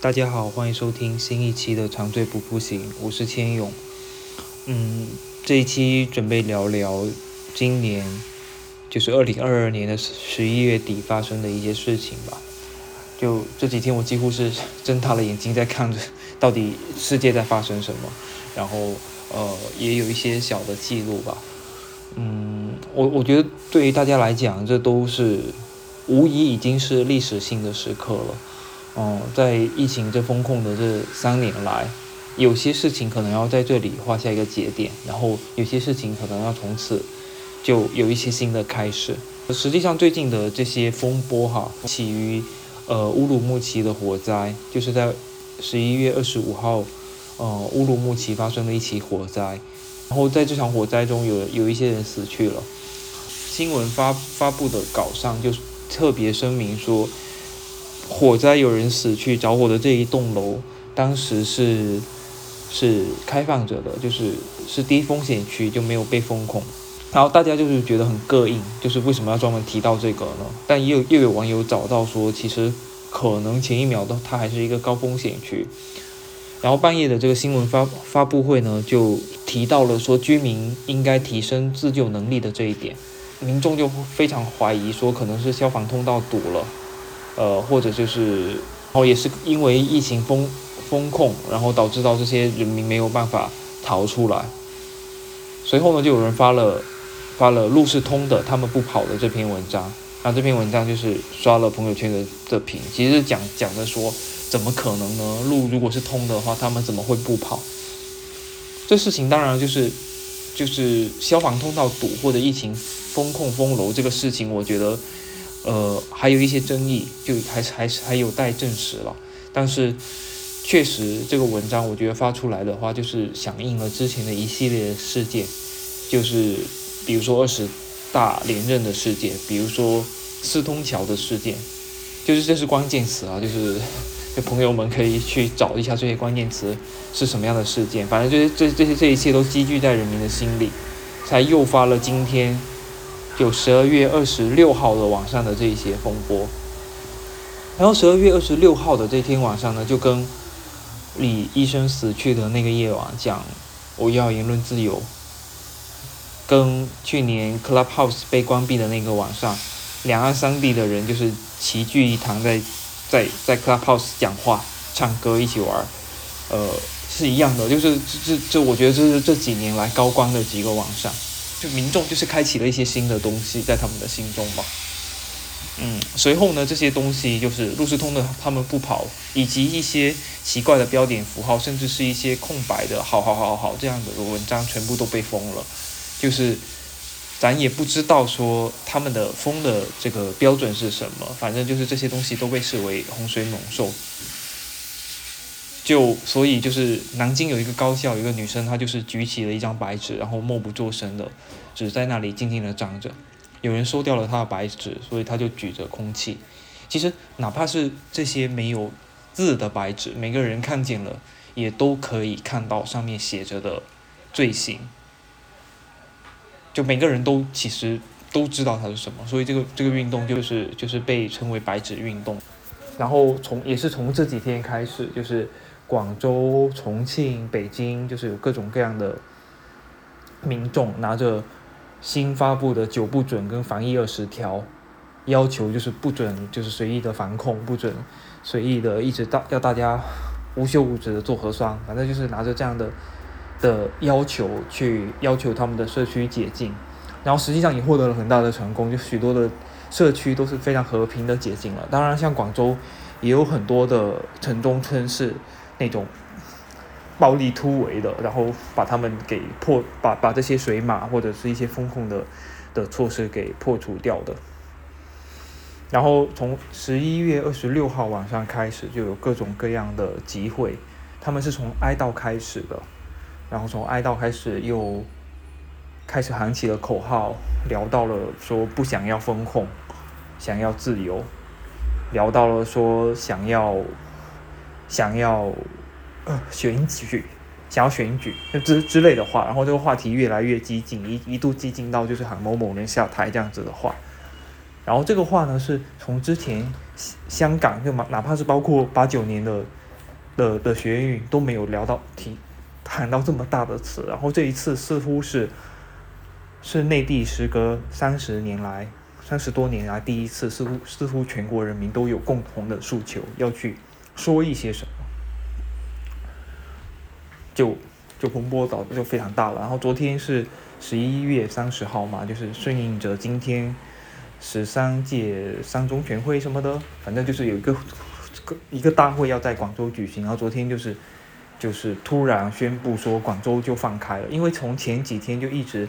大家好，欢迎收听新一期的《长醉不复醒》，我是千勇。嗯，这一期准备聊聊今年，就是二零二二年的十一月底发生的一些事情吧。就这几天，我几乎是睁大了眼睛在看着，到底世界在发生什么。然后，呃，也有一些小的记录吧。嗯，我我觉得对于大家来讲，这都是无疑已经是历史性的时刻了。哦，在疫情这风控的这三年来，有些事情可能要在这里画下一个节点，然后有些事情可能要从此就有一些新的开始。实际上，最近的这些风波哈，起于呃乌鲁木齐的火灾，就是在十一月二十五号，呃乌鲁木齐发生了一起火灾，然后在这场火灾中有有一些人死去了。新闻发发布的稿上就特别声明说。火灾有人死去，着火的这一栋楼当时是是开放着的，就是是低风险区，就没有被封控。然后大家就是觉得很膈应，就是为什么要专门提到这个呢？但也有又有网友找到说，其实可能前一秒的它还是一个高风险区。然后半夜的这个新闻发发布会呢，就提到了说居民应该提升自救能力的这一点，民众就非常怀疑说可能是消防通道堵了。呃，或者就是，然后也是因为疫情封封控，然后导致到这些人民没有办法逃出来。随后呢，就有人发了发了路是通的，他们不跑的这篇文章。那这篇文章就是刷了朋友圈的的屏，其实讲讲的说，怎么可能呢？路如果是通的话，他们怎么会不跑？这事情当然就是就是消防通道堵或者疫情封控封楼这个事情，我觉得。呃，还有一些争议，就还还是还有待证实了。但是，确实这个文章我觉得发出来的话，就是响应了之前的一系列事件，就是比如说二十大连任的事件，比如说四通桥的事件，就是这是关键词啊，就是 朋友们可以去找一下这些关键词是什么样的事件。反正就是这这些这一切都积聚在人民的心里，才诱发了今天。就十二月二十六号的晚上的这一些风波，然后十二月二十六号的这天晚上呢，就跟李医生死去的那个夜晚讲，我要言论自由，跟去年 Clubhouse 被关闭的那个晚上，两岸三地的人就是齐聚一堂，在在在 Clubhouse 讲话、唱歌、一起玩，呃，是一样的，就是这这这，我觉得这是这几年来高光的几个晚上。就民众就是开启了一些新的东西在他们的心中嘛，嗯，随后呢，这些东西就是路思通的他们不跑，以及一些奇怪的标点符号，甚至是一些空白的“好好好好”这样的文章，全部都被封了。就是咱也不知道说他们的封的这个标准是什么，反正就是这些东西都被视为洪水猛兽。就所以就是南京有一个高校，有一个女生，她就是举起了一张白纸，然后默不作声的，只在那里静静的站着。有人收掉了她的白纸，所以她就举着空气。其实哪怕是这些没有字的白纸，每个人看见了也都可以看到上面写着的罪行。就每个人都其实都知道它是什么，所以这个这个运动就是就是被称为白纸运动。然后从也是从这几天开始，就是。广州、重庆、北京，就是有各种各样的民众拿着新发布的九不准跟防疫二十条，要求就是不准，就是随意的防控，不准随意的一直到要大家无休无止的做核酸，反正就是拿着这样的的要求去要求他们的社区解禁，然后实际上也获得了很大的成功，就许多的社区都是非常和平的解禁了。当然，像广州也有很多的城中村是。那种暴力突围的，然后把他们给破，把把这些水马或者是一些风控的的措施给破除掉的。然后从十一月二十六号晚上开始，就有各种各样的集会，他们是从哀悼开始的，然后从哀悼开始又开始喊起了口号，聊到了说不想要风控，想要自由，聊到了说想要。想要呃选举，想要选举之之类的话，然后这个话题越来越激进，一一度激进到就是喊某某人下台这样子的话。然后这个话呢，是从之前香港就哪哪怕是包括八九年的的的学运都没有聊到提谈到这么大的词，然后这一次似乎是是内地时隔三十年来三十多年来第一次，似乎似乎全国人民都有共同的诉求要去说一些什么，就就风波早就非常大了。然后昨天是十一月三十号嘛，就是顺应着今天。十三届三中全会什么的，反正就是有一个个一个大会要在广州举行，然后昨天就是就是突然宣布说广州就放开了，因为从前几天就一直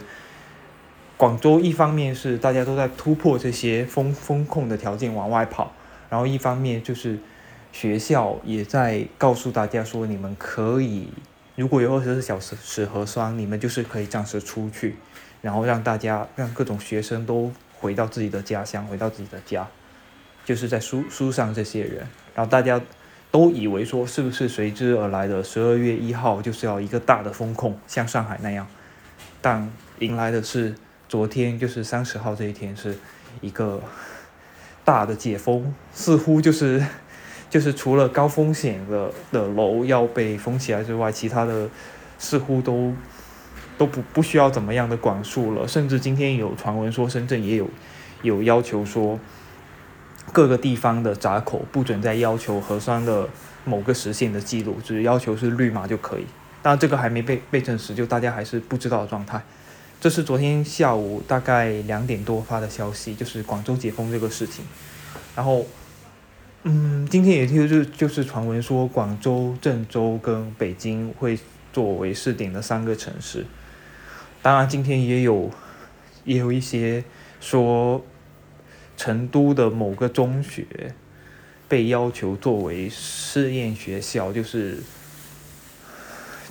广州一方面是大家都在突破这些风风控的条件往外跑，然后一方面就是学校也在告诉大家说你们可以如果有二十四小时核酸，你们就是可以暂时出去，然后让大家让各种学生都。回到自己的家乡，回到自己的家，就是在书书上这些人，然后大家都以为说是不是随之而来的十二月一号就是要一个大的风控，像上海那样，但迎来的是昨天就是三十号这一天是一个大的解封，似乎就是 就是除了高风险的的楼要被封起来之外，其他的似乎都。都不不需要怎么样的管束了，甚至今天有传闻说深圳也有有要求说各个地方的闸口不准再要求核酸的某个时限的记录，只要求是绿码就可以。当然这个还没被被证实，就大家还是不知道的状态。这是昨天下午大概两点多发的消息，就是广州解封这个事情。然后，嗯，今天也就是就是传闻说广州、郑州跟北京会作为试点的三个城市。当然，今天也有，也有一些说，成都的某个中学被要求作为试验学校，就是，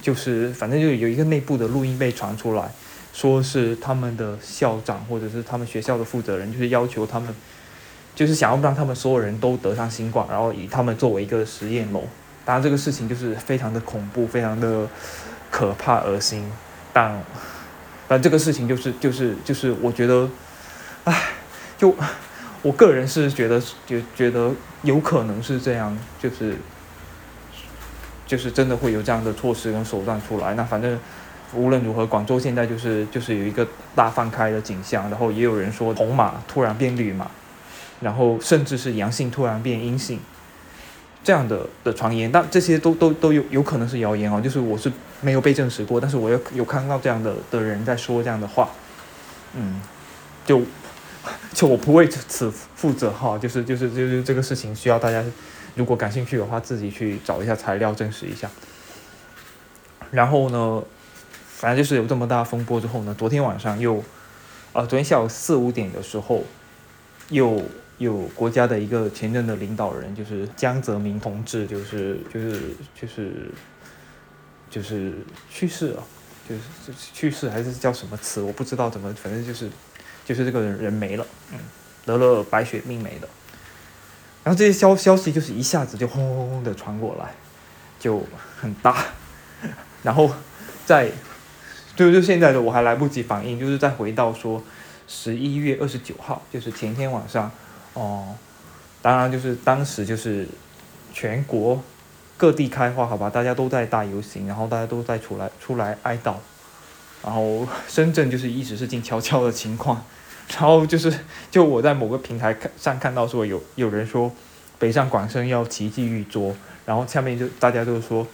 就是，反正就有一个内部的录音被传出来，说是他们的校长或者是他们学校的负责人，就是要求他们，就是想要让他们所有人都得上新冠，然后以他们作为一个实验楼。当然，这个事情就是非常的恐怖，非常的可怕、恶心，但。但这个事情就是就是就是我觉得，唉，就我个人是觉得就觉得有可能是这样，就是就是真的会有这样的措施跟手段出来。那反正无论如何，广州现在就是就是有一个大放开的景象，然后也有人说红码突然变绿码，然后甚至是阳性突然变阴性。这样的的传言，但这些都都都有有可能是谣言哦，就是我是没有被证实过，但是我有有看到这样的的人在说这样的话，嗯，就就我不为此负责哈，就是就是就是这个事情需要大家如果感兴趣的话，自己去找一下材料证实一下。然后呢，反正就是有这么大风波之后呢，昨天晚上又，啊，昨天下午四五点的时候又。有国家的一个前任的领导人，就是江泽民同志，就是就是就是就是去世了，就是去世还是叫什么词，我不知道怎么，反正就是就是这个人没了，嗯，得了白血病没了。然后这些消消息就是一下子就轰轰轰的传过来，就很大。然后在就就现在的我还来不及反应，就是再回到说十一月二十九号，就是前天晚上。哦，当然就是当时就是全国各地开花，好吧，大家都在大游行，然后大家都在出来出来哀悼，然后深圳就是一直是静悄悄的情况，然后就是就我在某个平台上看到说有有人说北上广深要奇迹遇捉，然后下面就大家都说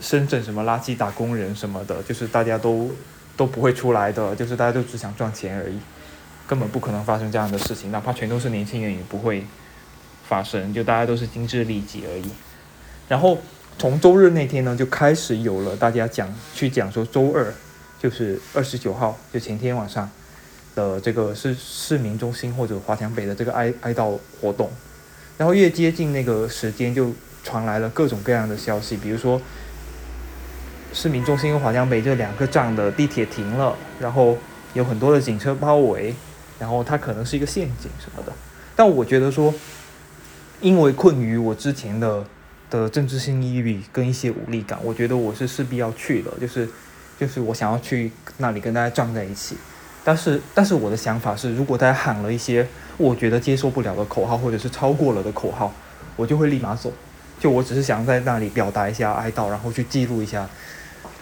深圳什么垃圾打工人什么的，就是大家都都不会出来的，就是大家都只想赚钱而已。根本不可能发生这样的事情，哪怕全都是年轻人也不会发生，就大家都是精致利己而已。然后从周日那天呢，就开始有了大家讲去讲说周二就是二十九号，就前天晚上的这个是市民中心或者华强北的这个哀哀悼活动。然后越接近那个时间，就传来了各种各样的消息，比如说市民中心和华强北这两个站的地铁停了，然后有很多的警车包围。然后它可能是一个陷阱什么的，但我觉得说，因为困于我之前的的政治性抑郁跟一些无力感，我觉得我是势必要去的，就是就是我想要去那里跟大家站在一起。但是但是我的想法是，如果大家喊了一些我觉得接受不了的口号，或者是超过了的口号，我就会立马走。就我只是想在那里表达一下哀悼，然后去记录一下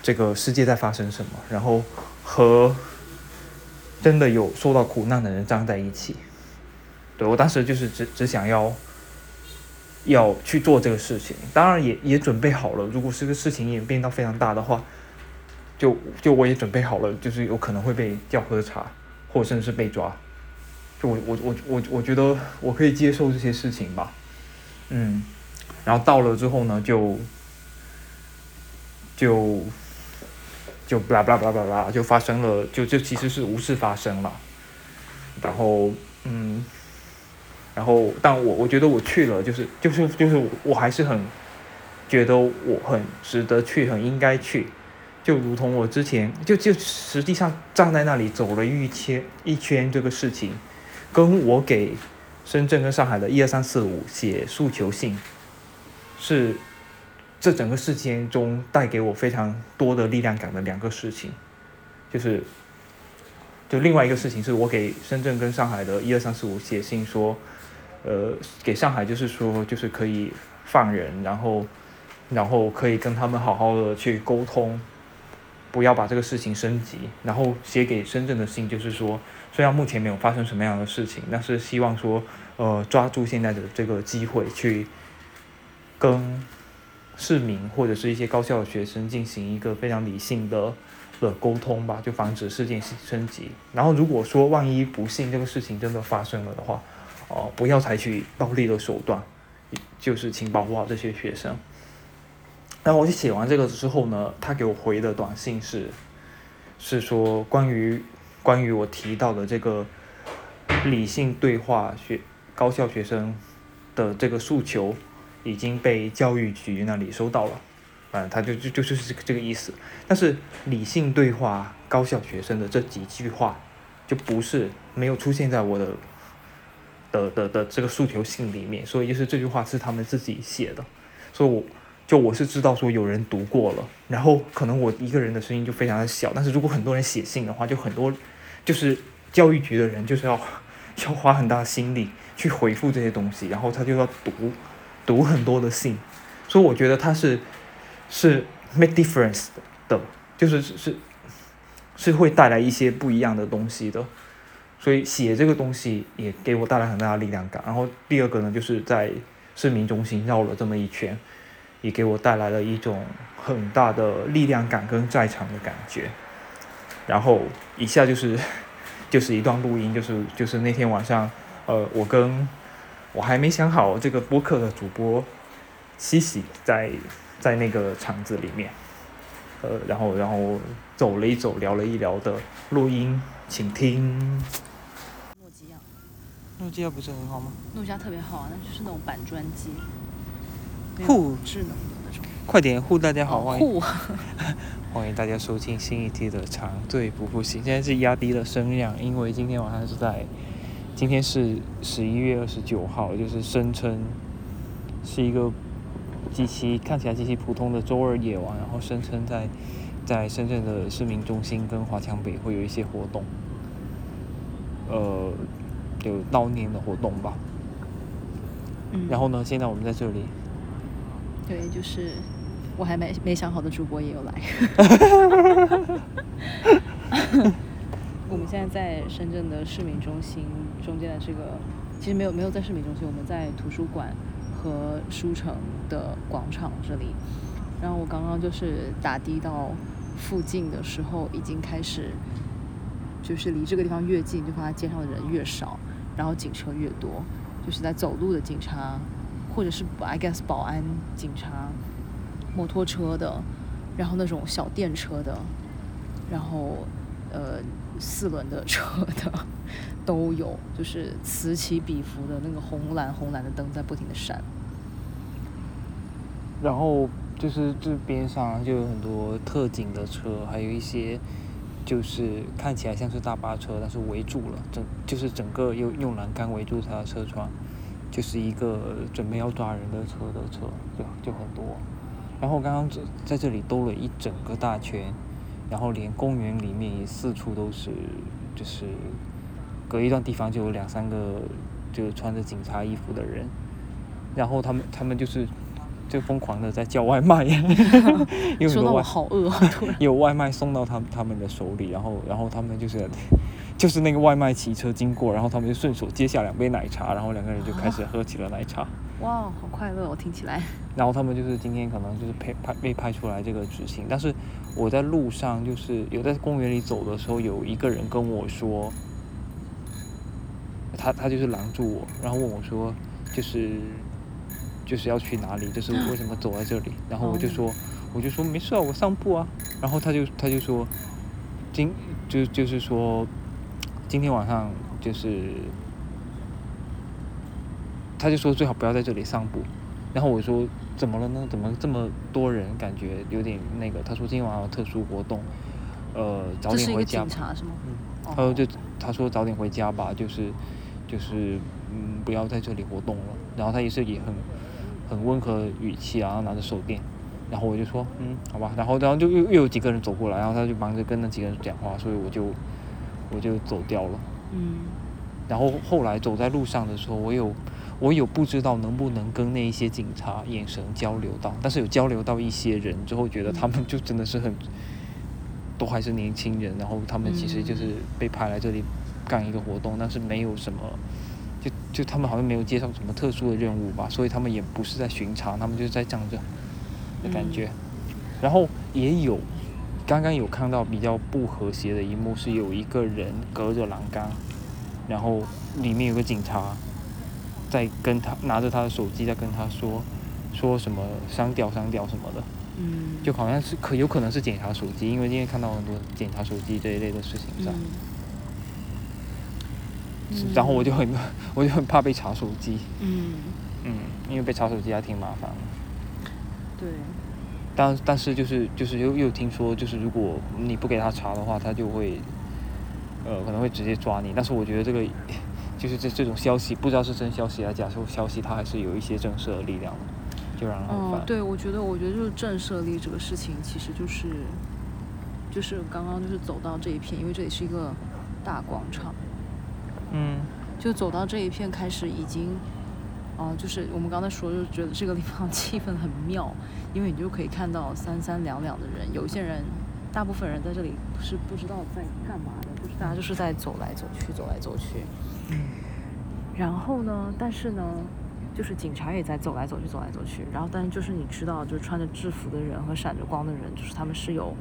这个世界在发生什么，然后和真的有受到苦难的人站在一起。对我当时就是只只想要要去做这个事情，当然也也准备好了，如果这个事情演变到非常大的话，就就我也准备好了，就是有可能会被叫喝茶，或甚至是被抓。就我我我我我觉得我可以接受这些事情吧，嗯。然后到了之后呢，就就就巴拉巴拉巴拉巴拉，就发生了，就就其实是无事发生了。然后嗯，然后但我我觉得我去了，就是就是就是我还是很觉得我很值得去，很应该去。就如同我之前就就实际上站在那里走了一圈一圈这个事情，跟我给深圳跟上海的一二三四五写诉求信。是这整个事件中带给我非常多的力量感的两个事情，就是，就另外一个事情是我给深圳跟上海的一二三四五写信说，呃，给上海就是说就是可以放人，然后然后可以跟他们好好的去沟通，不要把这个事情升级。然后写给深圳的信就是说，虽然目前没有发生什么样的事情，但是希望说呃抓住现在的这个机会去。跟市民或者是一些高校的学生进行一个非常理性的的沟通吧，就防止事件升级。然后如果说万一不幸这个事情真的发生了的话，哦，不要采取暴力的手段，就是请保护好这些学生。然后我写完这个之后呢，他给我回的短信是，是说关于关于我提到的这个理性对话学高校学生的这个诉求。已经被教育局那里收到了，嗯，他就就就是这个这个意思。但是理性对话高校学生的这几句话，就不是没有出现在我的的的的这个诉求信里面，所以就是这句话是他们自己写的，所以我就我是知道说有人读过了，然后可能我一个人的声音就非常的小，但是如果很多人写信的话，就很多就是教育局的人就是要 要花很大的心力去回复这些东西，然后他就要读。读很多的信，所以我觉得他是是 make difference 的，就是是是会带来一些不一样的东西的，所以写这个东西也给我带来很大的力量感。然后第二个呢，就是在市民中心绕了这么一圈，也给我带来了一种很大的力量感跟在场的感觉。然后以下就是就是一段录音，就是就是那天晚上，呃，我跟。我还没想好这个播客的主播，西西在在那个场子里面，呃，然后然后走了一走，聊了一聊的录音，请听。诺基亚，诺基亚不是很好吗？诺基亚特别好啊，那就是那种板砖机，护智能的那种。快点护大家好，欢迎 欢迎大家收听新一期的长队不复习。现在是压低了声量，因为今天晚上是在。今天是十一月二十九号，就是声称是一个极其看起来极其普通的周二夜晚，然后声称在在深圳的市民中心跟华强北会有一些活动，呃，有悼念的活动吧。嗯。然后呢，现在我们在这里。对，就是我还没没想好的主播也有来。我们现在在深圳的市民中心中间的这个，其实没有没有在市民中心，我们在图书馆和书城的广场这里。然后我刚刚就是打的到附近的时候，已经开始，就是离这个地方越近，就发现街上的人越少，然后警车越多，就是在走路的警察，或者是 I guess 保安警察，摩托车的，然后那种小电车的，然后呃。四轮的车的 都有，就是此起彼伏的那个红蓝红蓝的灯在不停的闪。然后就是这边上就有很多特警的车，还有一些就是看起来像是大巴车，但是围住了整，就是整个用用栏杆围住它的车窗，就是一个准备要抓人的车的车，就就很多。然后刚刚在这里兜了一整个大圈。然后连公园里面也四处都是，就是隔一段地方就有两三个，就穿着警察衣服的人，然后他们他们就是就疯狂的在叫外卖，因为很说到我多外好饿啊，有外卖送到他们他们的手里，然后然后他们就是就是那个外卖骑车经过，然后他们就顺手接下两杯奶茶，然后两个人就开始喝起了奶茶。哇，好快乐哦，听起来。然后他们就是今天可能就是拍拍被拍出来这个执行，但是我在路上就是有在公园里走的时候，有一个人跟我说，他他就是拦住我，然后问我说，就是就是要去哪里，就是为什么走在这里，然后我就说我就说没事啊，我散步啊，然后他就他就说，今就就是说今天晚上就是。他就说最好不要在这里散步，然后我说怎么了呢？怎么这么多人？感觉有点那个。他说今天晚上有特殊活动，呃，早点回家。嗯。哦他说就他说早点回家吧，就是就是嗯不要在这里活动了。然后他也是也很很温和语气啊，然后拿着手电，然后我就说嗯好吧，然后然后就又又有几个人走过来，然后他就忙着跟那几个人讲话，所以我就我就走掉了。嗯然后后来走在路上的时候，我有我有不知道能不能跟那一些警察眼神交流到，但是有交流到一些人之后，觉得他们就真的是很，都还是年轻人，然后他们其实就是被派来这里干一个活动，但是没有什么，就就他们好像没有接受什么特殊的任务吧，所以他们也不是在巡查，他们就是在站着的感觉，然后也有。刚刚有看到比较不和谐的一幕，是有一个人隔着栏杆，然后里面有个警察在跟他拿着他的手机在跟他说说什么删掉删掉什么的，嗯。就好像是可有可能是检查手机，因为今天看到很多检查手机这一类的事情在，嗯。然后我就很 我就很怕被查手机，嗯，嗯，因为被查手机还挺麻烦的。对，但但是就是就是又又听说，就是如果你不给他查的话，他就会，呃，可能会直接抓你。但是我觉得这个，就是这这种消息，不知道是真消息还是假消息，它还是有一些震慑的力量的，就让人很烦。，哦对，我觉得，我觉得就是震慑力这个事情，其实就是，就是刚刚就是走到这一片，因为这里是一个大广场，嗯就走到这一片开始已经，啊、就是我们刚才说，就觉得这个地方气氛很妙，因为你就可以看到三三两两的人，有一些人，大部分人在这里是不知道在干嘛的，就是大家就是在走来走去，走来走去。然后呢，但是呢，就是警察也在走来走去，走来走去。然后，但是就是你知道，就是穿着制服的人和闪着光的人，就是他们是有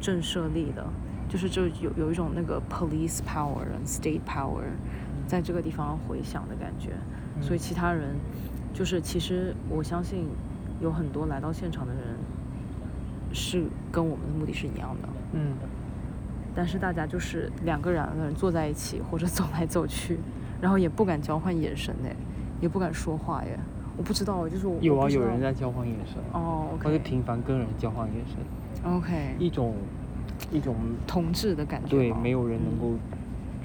震慑力的，就是就有有一种那个 police power and state power 在这个地方回响的感觉。所以其他人，就是其实我相信有很多来到现场的人是跟我们的目的是一样的。嗯。但是大家就是两个人坐在一起，或者走来走去，然后也不敢交换眼神哎，也不敢说话耶。我不知道，就是我有啊，有人在交换眼神，哦或者频繁跟人交换眼神，OK，一种一种同志的感觉对，没有人能嗯。够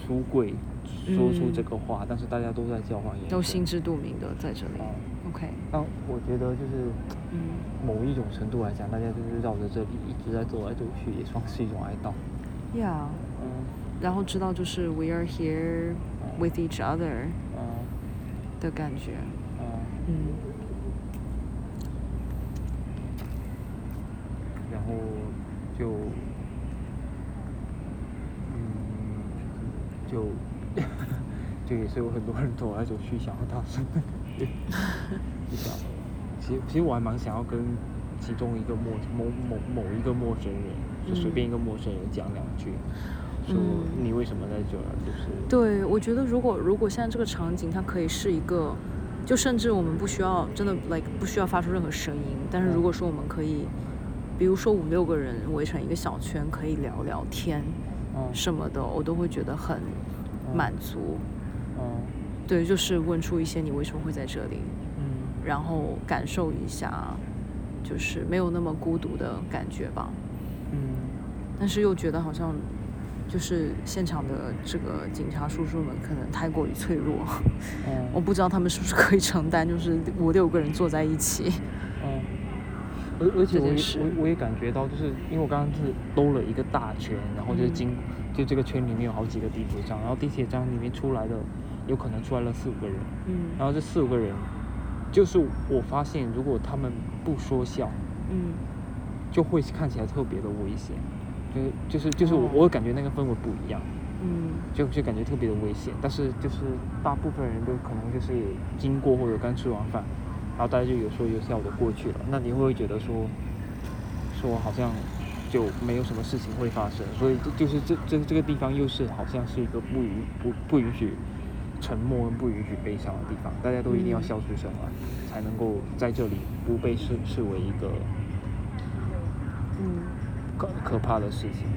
出柜说出这嗯。个话，但是大家都在交换眼神，都心知肚明的在这里。啊。OK，但我觉得就是嗯。某一种程度来讲，大家就是绕着这里一直在走来走去，也算是一种哀悼。，Yeah，嗯。然后知道就是 We are here with each other 嗯。的感觉，嗯，嗯。然后就嗯就就也是有很多人走来走去，想要大声的感觉，就想，其实其实我还蛮想要跟其中一个陌某某某一个陌生人，就随便一个陌生人讲两句，说嗯。你为什么在这儿，就是。对，我觉得如果如果现在这个场景它可以是一个，就甚至我们不需要真的 like 不需要发出任何声音，但是如果说我们可以，比如说五六个人围成一个小圈，可以聊聊天嗯。什么的，我都会觉得很满足。嗯对，就是问出一些你为什么会在这里，嗯然后感受一下，就是没有那么孤独的感觉吧。嗯但是又觉得好像就是现场的这个警察叔叔们可能太过于脆弱，嗯 我不知道他们是不是可以承担，就是五六个人坐在一起。嗯，而而且我也我我也感觉到，就是因为我刚刚是兜了一个大圈，然后就是嗯。经、就这个圈里面有好几个地铁站，然后地铁站里面出来的有可能出来了四五个人，嗯。然后这四五个人就是我发现，如果他们不说笑，嗯就会看起来特别的危险，就是就是就是我哦。我感觉那个氛围不一样，嗯。就就感觉特别的危险。但是就是大部分人都可能就是经过或者刚吃完饭，然后大家就有说有笑的过去了，那你会不会觉得说说好像就没有什么事情会发生？所以就就是这这这个地方又是好像是一个不允不不允许沉默不允许悲伤的地方，大家都一定要嗯笑出声来，才能够在这里不被视视为一个嗯。可可怕的事情。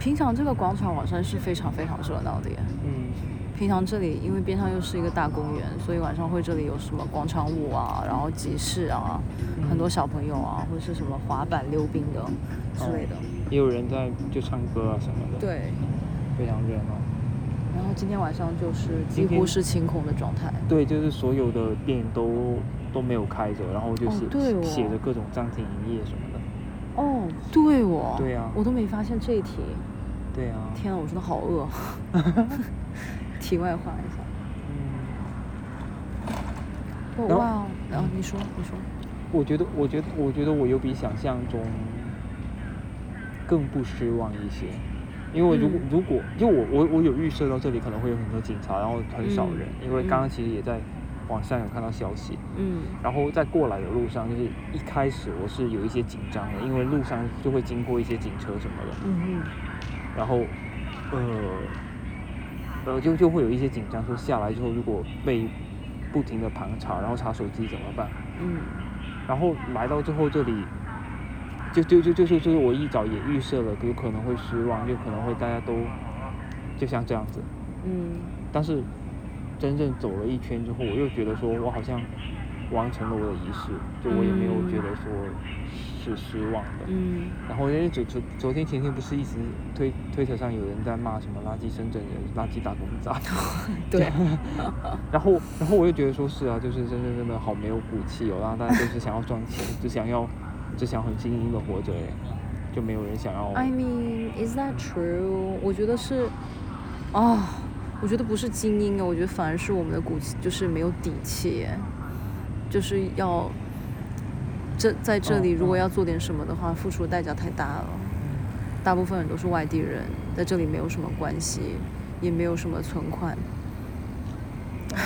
平常这个广场晚上是非常非常热闹的耶。嗯平常这里因为边上又是一个大公园，所以晚上会这里有什么广场舞啊，然后集市啊，很多小朋友啊，或者是什么滑板溜冰的之类的。也有人在就唱歌啊什么的，，对，非常热闹。然后今天晚上就是几乎是清空的状态。对，就是所有的店都都没有开着，然后就哦写、对哦写着各种暂停营业什么的。哦，对哦。对啊我都没发现这一题。对啊，天啊，我真的好饿。题外话一下。嗯，然后哦哇哦，然后你说，你说。我觉得，我觉得，我觉得我有比想象中更不失望一些，因为如果、嗯。如果就我我我有预设到这里可能会有很多警察，然后很少人，嗯因为刚刚嗯。其实也在网上有看到消息，嗯。然后在过来的路上，就是一开始我是有一些紧张的，因为路上就会经过一些警车什么的，嗯嗯。然后呃呃就就会有一些紧张，说下来之后如果被不停的盘查，然后查手机怎么办？嗯然后来到最后这里，就就就就是就是我一早也预设了，有可能会失望，有可能会大家都就像这样子，嗯但是真正走了一圈之后，我又觉得说我好像完成了我的仪式，就我也没有觉得说是失望的。嗯然后因为昨昨昨天前天不是一直推推特上有人在骂什么垃圾深圳人、垃圾打工仔，对，然后然后我又觉得说是啊，就是真的真的好没有骨气哦，然后大家就是想要赚钱，只想要只想很精英的活着哎，就没有人想要。I mean, is that true？我觉得是，啊、我觉得不是精英啊，我觉得反而是我们的骨气，就是没有底气耶，就是要这在这里嗯如果嗯要做点什么的话，付出的代价太大了。大部分人都是外地人，在这里没有什么关系，也没有什么存款。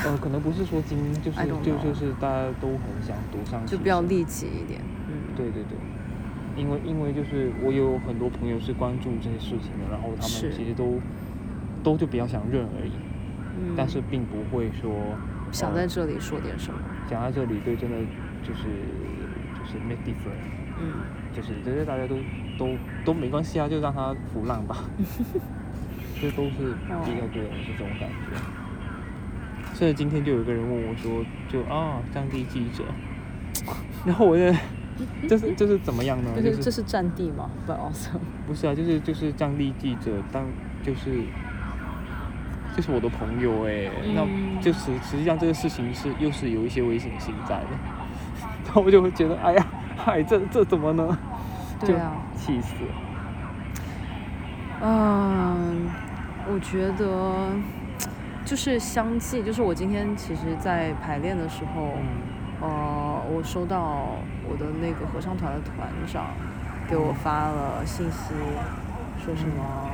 呃，可能不是说精英，就是就就是大家都很想读上就比较利己一点。嗯，对对对，因为因为就是我有很多朋友是关注这些事情的，然后他们其实都都就比较想认而已，嗯但是并不会说想呃在这里说点什么。讲在这里，对，真的就是就是 make difference，嗯就是觉得大家都都都没关系啊，就让它腐烂吧，这都是比较多人是这种感觉。所以今天就有一个人问我说，就啊，战地记者，然后我就这是这是怎么样呢？这 就是是这是战地嘛？But also，不是啊，就是就是战地记者，当就是就是我的朋友哎、嗯那就实实际上这个事情是又是有一些危险性在的，然后我就会觉得哎呀，嗨，这这怎么呢？对啊。就气死了。嗯，我觉得就是相继，就是我今天其实，在排练的时候，嗯呃，我收到我的那个合唱团的团长给我发了信息，说什么，呃，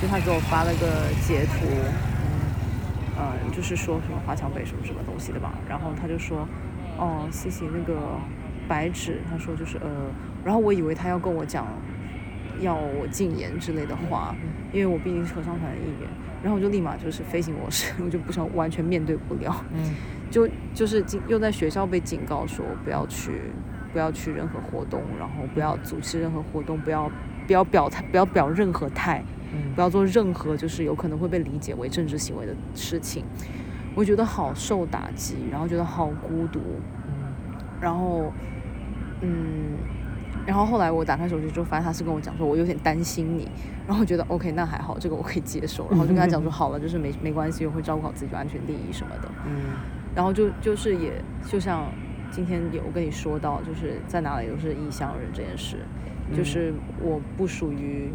就他给我发了个截图，嗯，就是说什么华强北什么什么东西的吧，然后他就说，哦，谢谢那个白纸，他说就是呃，然后我以为他要跟我讲要我禁言之类的话，因为我毕竟是合唱团的一员，然后我就立马就是飞行模式，我就不想完全面对不了，嗯。就就是警又在学校被警告说不要去不要去任何活动，然后不要组织任何活动，不要不要表态，不要表任何态，嗯。不要做任何就是有可能会被理解为政治行为的事情。我觉得好受打击，然后觉得好孤独，嗯。然后，嗯，然后后来我打开手机之后，发现他是跟我讲说，我有点担心你，然后我觉得 OK，那还好，这个我可以接受，然后就跟他讲说，好了，就是没没关系，我会照顾好自己的安全利益什么的，嗯。然后就就是也就像今天有跟你说到，就是在哪里都是异乡人这件事，就是我不属于，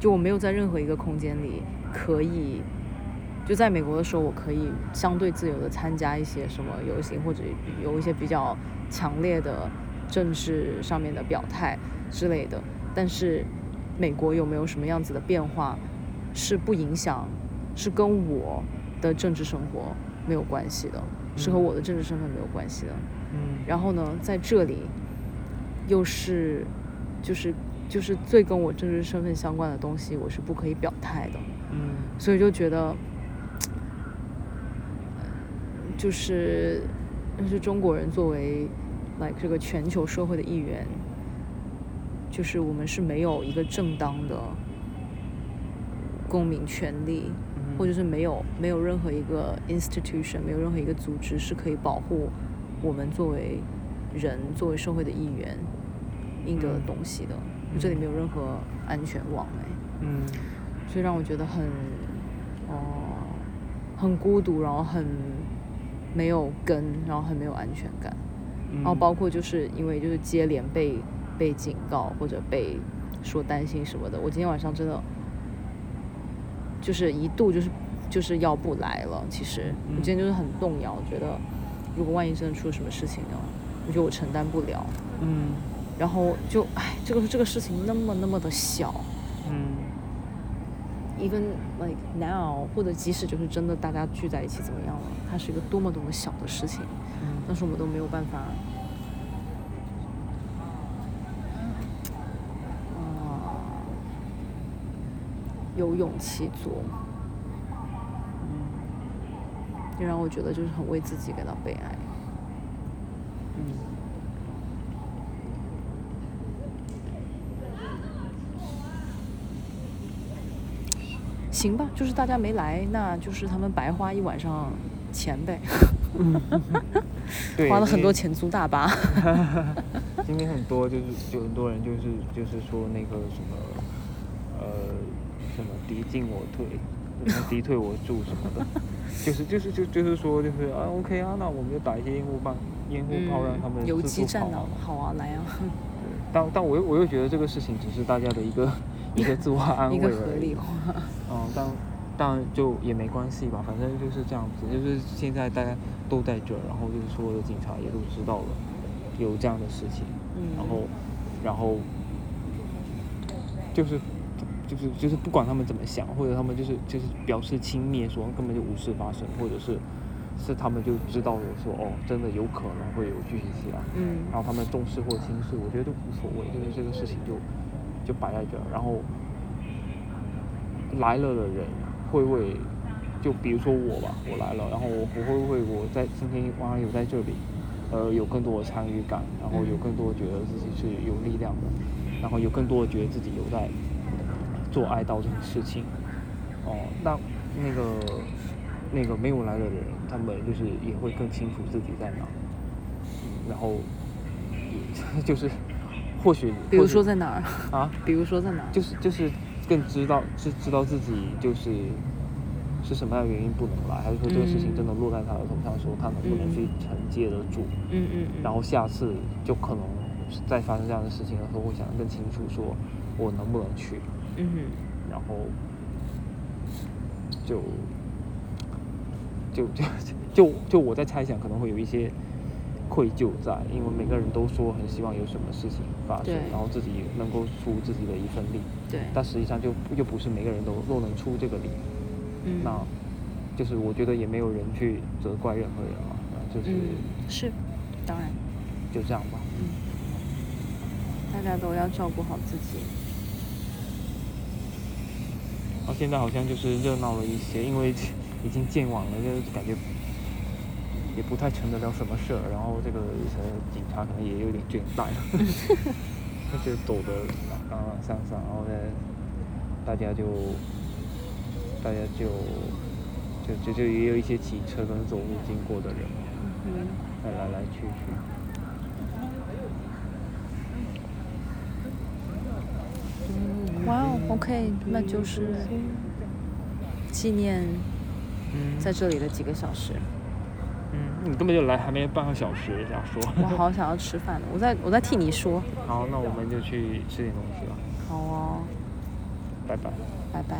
就我没有在任何一个空间里可以，就在美国的时候，我可以相对自由的参加一些什么游行，或者有一些比较强烈的政治上面的表态之类的。但是美国有没有什么样子的变化，是不影响，是跟我的政治生活没有关系的，是和我的政治身份没有关系的。嗯然后呢，在这里又是就是就是最跟我政治身份相关的东西，我是不可以表态的。嗯所以就觉得，就是就是中国人作为，like 这个全球社会的一员，就是我们是没有一个正当的公民权利，或者是没有没有任何一个 institution，没有任何一个组织是可以保护我们作为人、作为社会的一员应得的东西的。这里没有任何安全网哎。嗯所以让我觉得很，哦、很孤独，然后很没有根，然后很没有安全感，嗯，然后包括就是因为就是接连被被警告或者被说担心什么的，我今天晚上真的就是一度就是就是要不来了。其实我今天就是很动摇，觉得如果万一真的出了什么事情呢，我觉得我承担不了。嗯然后就哎，这个这个事情那么那么的小，嗯。Even like now，或者即使就是真的大家聚在一起怎么样了，它是一个多么多么小的事情，嗯。但是我们都没有办法，啊、有勇气做，嗯，就让我觉得就是很为自己感到悲哀。嗯行吧，就是大家没来，那就是他们白花一晚上钱呗，对，花了很多钱租大巴。天。今天很多就是就很多人就是就是说那个什么呃什么敌进我退，什么敌退我驻什么的，就是就是就就是说就是啊 OK 啊，那我们就打一些烟雾弹烟雾炮让他们嗯游击战啊？好啊，来啊，但但我又我又觉得这个事情只是大家的一个一个自我安慰一个合理化。嗯，但但就也没关系吧，反正就是这样子，就是现在大家都在这儿，然后就是所有的警察也都知道了有这样的事情，嗯然后然后就是就是就是不管他们怎么想，或者他们就是就是表示轻蔑，说根本就无事发生，或者是是他们就知道了说哦，真的有可能会有聚集起来，嗯然后他们重视或轻视，我觉得都无所谓，就是这个事情就就摆在这儿，然后来了的人会为，就比如说我吧，我来了，然后我不会为我在今天晚上有在这里，呃，有更多的参与感，然后有更多觉得自己是有力量的，然后有更多觉得自己有在做哀悼这种事情，哦，那那个那个没有来的人，他们就是也会更清楚自己在哪，嗯然后也就是 或许 比如说在哪儿？啊，比如说在哪儿？就是就是更知道知知道自己就是是什么样的原因不能来，还是说这个事情真的落在他的头上的时候，他能不能去承接得住？嗯嗯嗯。然后下次就可能再发生这样的事情的时候，会想得更清楚，说我能不能去，嗯哼。然后就就就 就就我在猜想，可能会有一些愧疚在，因为每个人都说很希望有什么事情发生，然后自己能够出自己的一份力，对。但实际上就又不是每个人都都能出这个力，嗯。那就是我觉得也没有人去责怪任何人嘛，啊就是、嗯，是，当然，就这样吧。嗯大家都要照顾好自己。然后现在好像就是热闹了一些，因为已经建网了，就是感觉也不太成得了什么事儿。然后这个呃警察可能也有点倦怠了，就走的朗朗上上，然后呢，大家就大家就就就就也有一些骑车跟走路经过的人，嗯来来来去去。哇哦，OK，那就是纪念嗯在这里的几个小时。嗯，你根本就来还没半个小时，想说。我好想要吃饭，我在我在替你说。好，那我们就去吃点东西吧，好哦，拜拜。拜拜。